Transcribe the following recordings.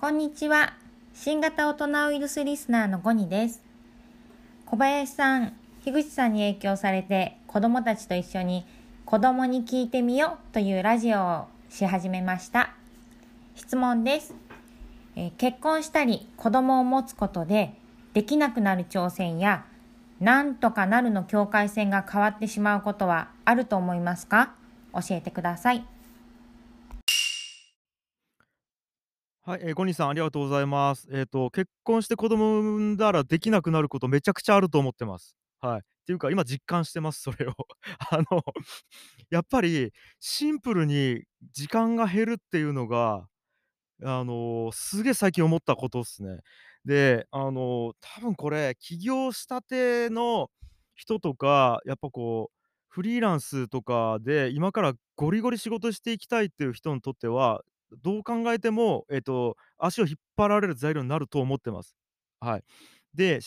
こんにちは。新型大人ウイルスリスナーのゴニです。小林さん、樋口さんに影響されて子供たちと一緒に子供に聞いてみようというラジオをし始めました。質問です。え結婚したり子供を持つことでできなくなる挑戦やなんとかなるの境界線が変わってしまうことはあると思いますか？教えてください。はい、えー、ゴニさんありがとうございます。えっと、結婚して子供を産んだらできなくなることめちゃくちゃあると思ってます。はい。っていうか、今実感してます、それを。あの、やっぱりシンプルに時間が減るっていうのが、あの、すげえ最近思ったことっすね。で、あの、多分これ、起業したての人とか、やっぱこう、フリーランスとかで、今からゴリゴリ仕事していきたいっていう人にとっては、どう考えても、えっと、足を引っ張られる材料になると思ってます。はい。で、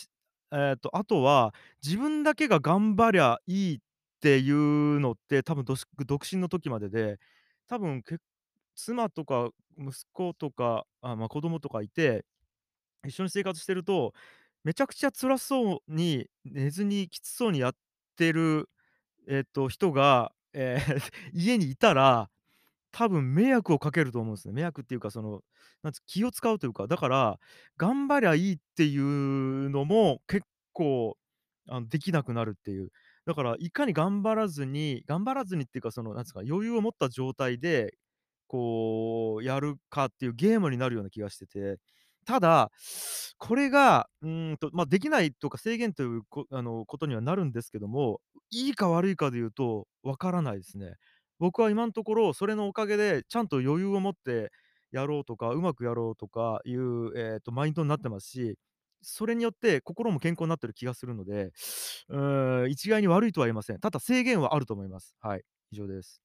えっと、あとは、自分だけが頑張りゃいいっていうのって、多分どし独身の時までで、多分け妻とか息子とか、あ、まあ、子供とかいて、一緒に生活してると、めちゃくちゃ辛そうに、寝ずにきつそうにやってる、えっと、人が、ええ、家にいたら、多分迷惑をかけると思うんですね。迷惑っていうか、その、なんつ気を使うというか、だから、頑張りゃいいっていうのも結構、あの、できなくなるっていう。だからいかに頑張らずに頑張らずにっていうか、その、なんつうか、余裕を持った状態で、こう、やるかっていうゲームになるような気がしてて。ただ、これが、うんと、ま、できないとか制限というこあの、ことにはなるんですけども、いいか悪いかで言うと、分からないですね。僕は今んところ、それのおかげで、ちゃんと余裕を持ってやろうとか、うまくやろうとかいう、えっと、マインドになってますし、それによって心も健康になってる気がするので、うーん、一概に悪いとは言えません。ただ制限はあると思います。はい、以上です。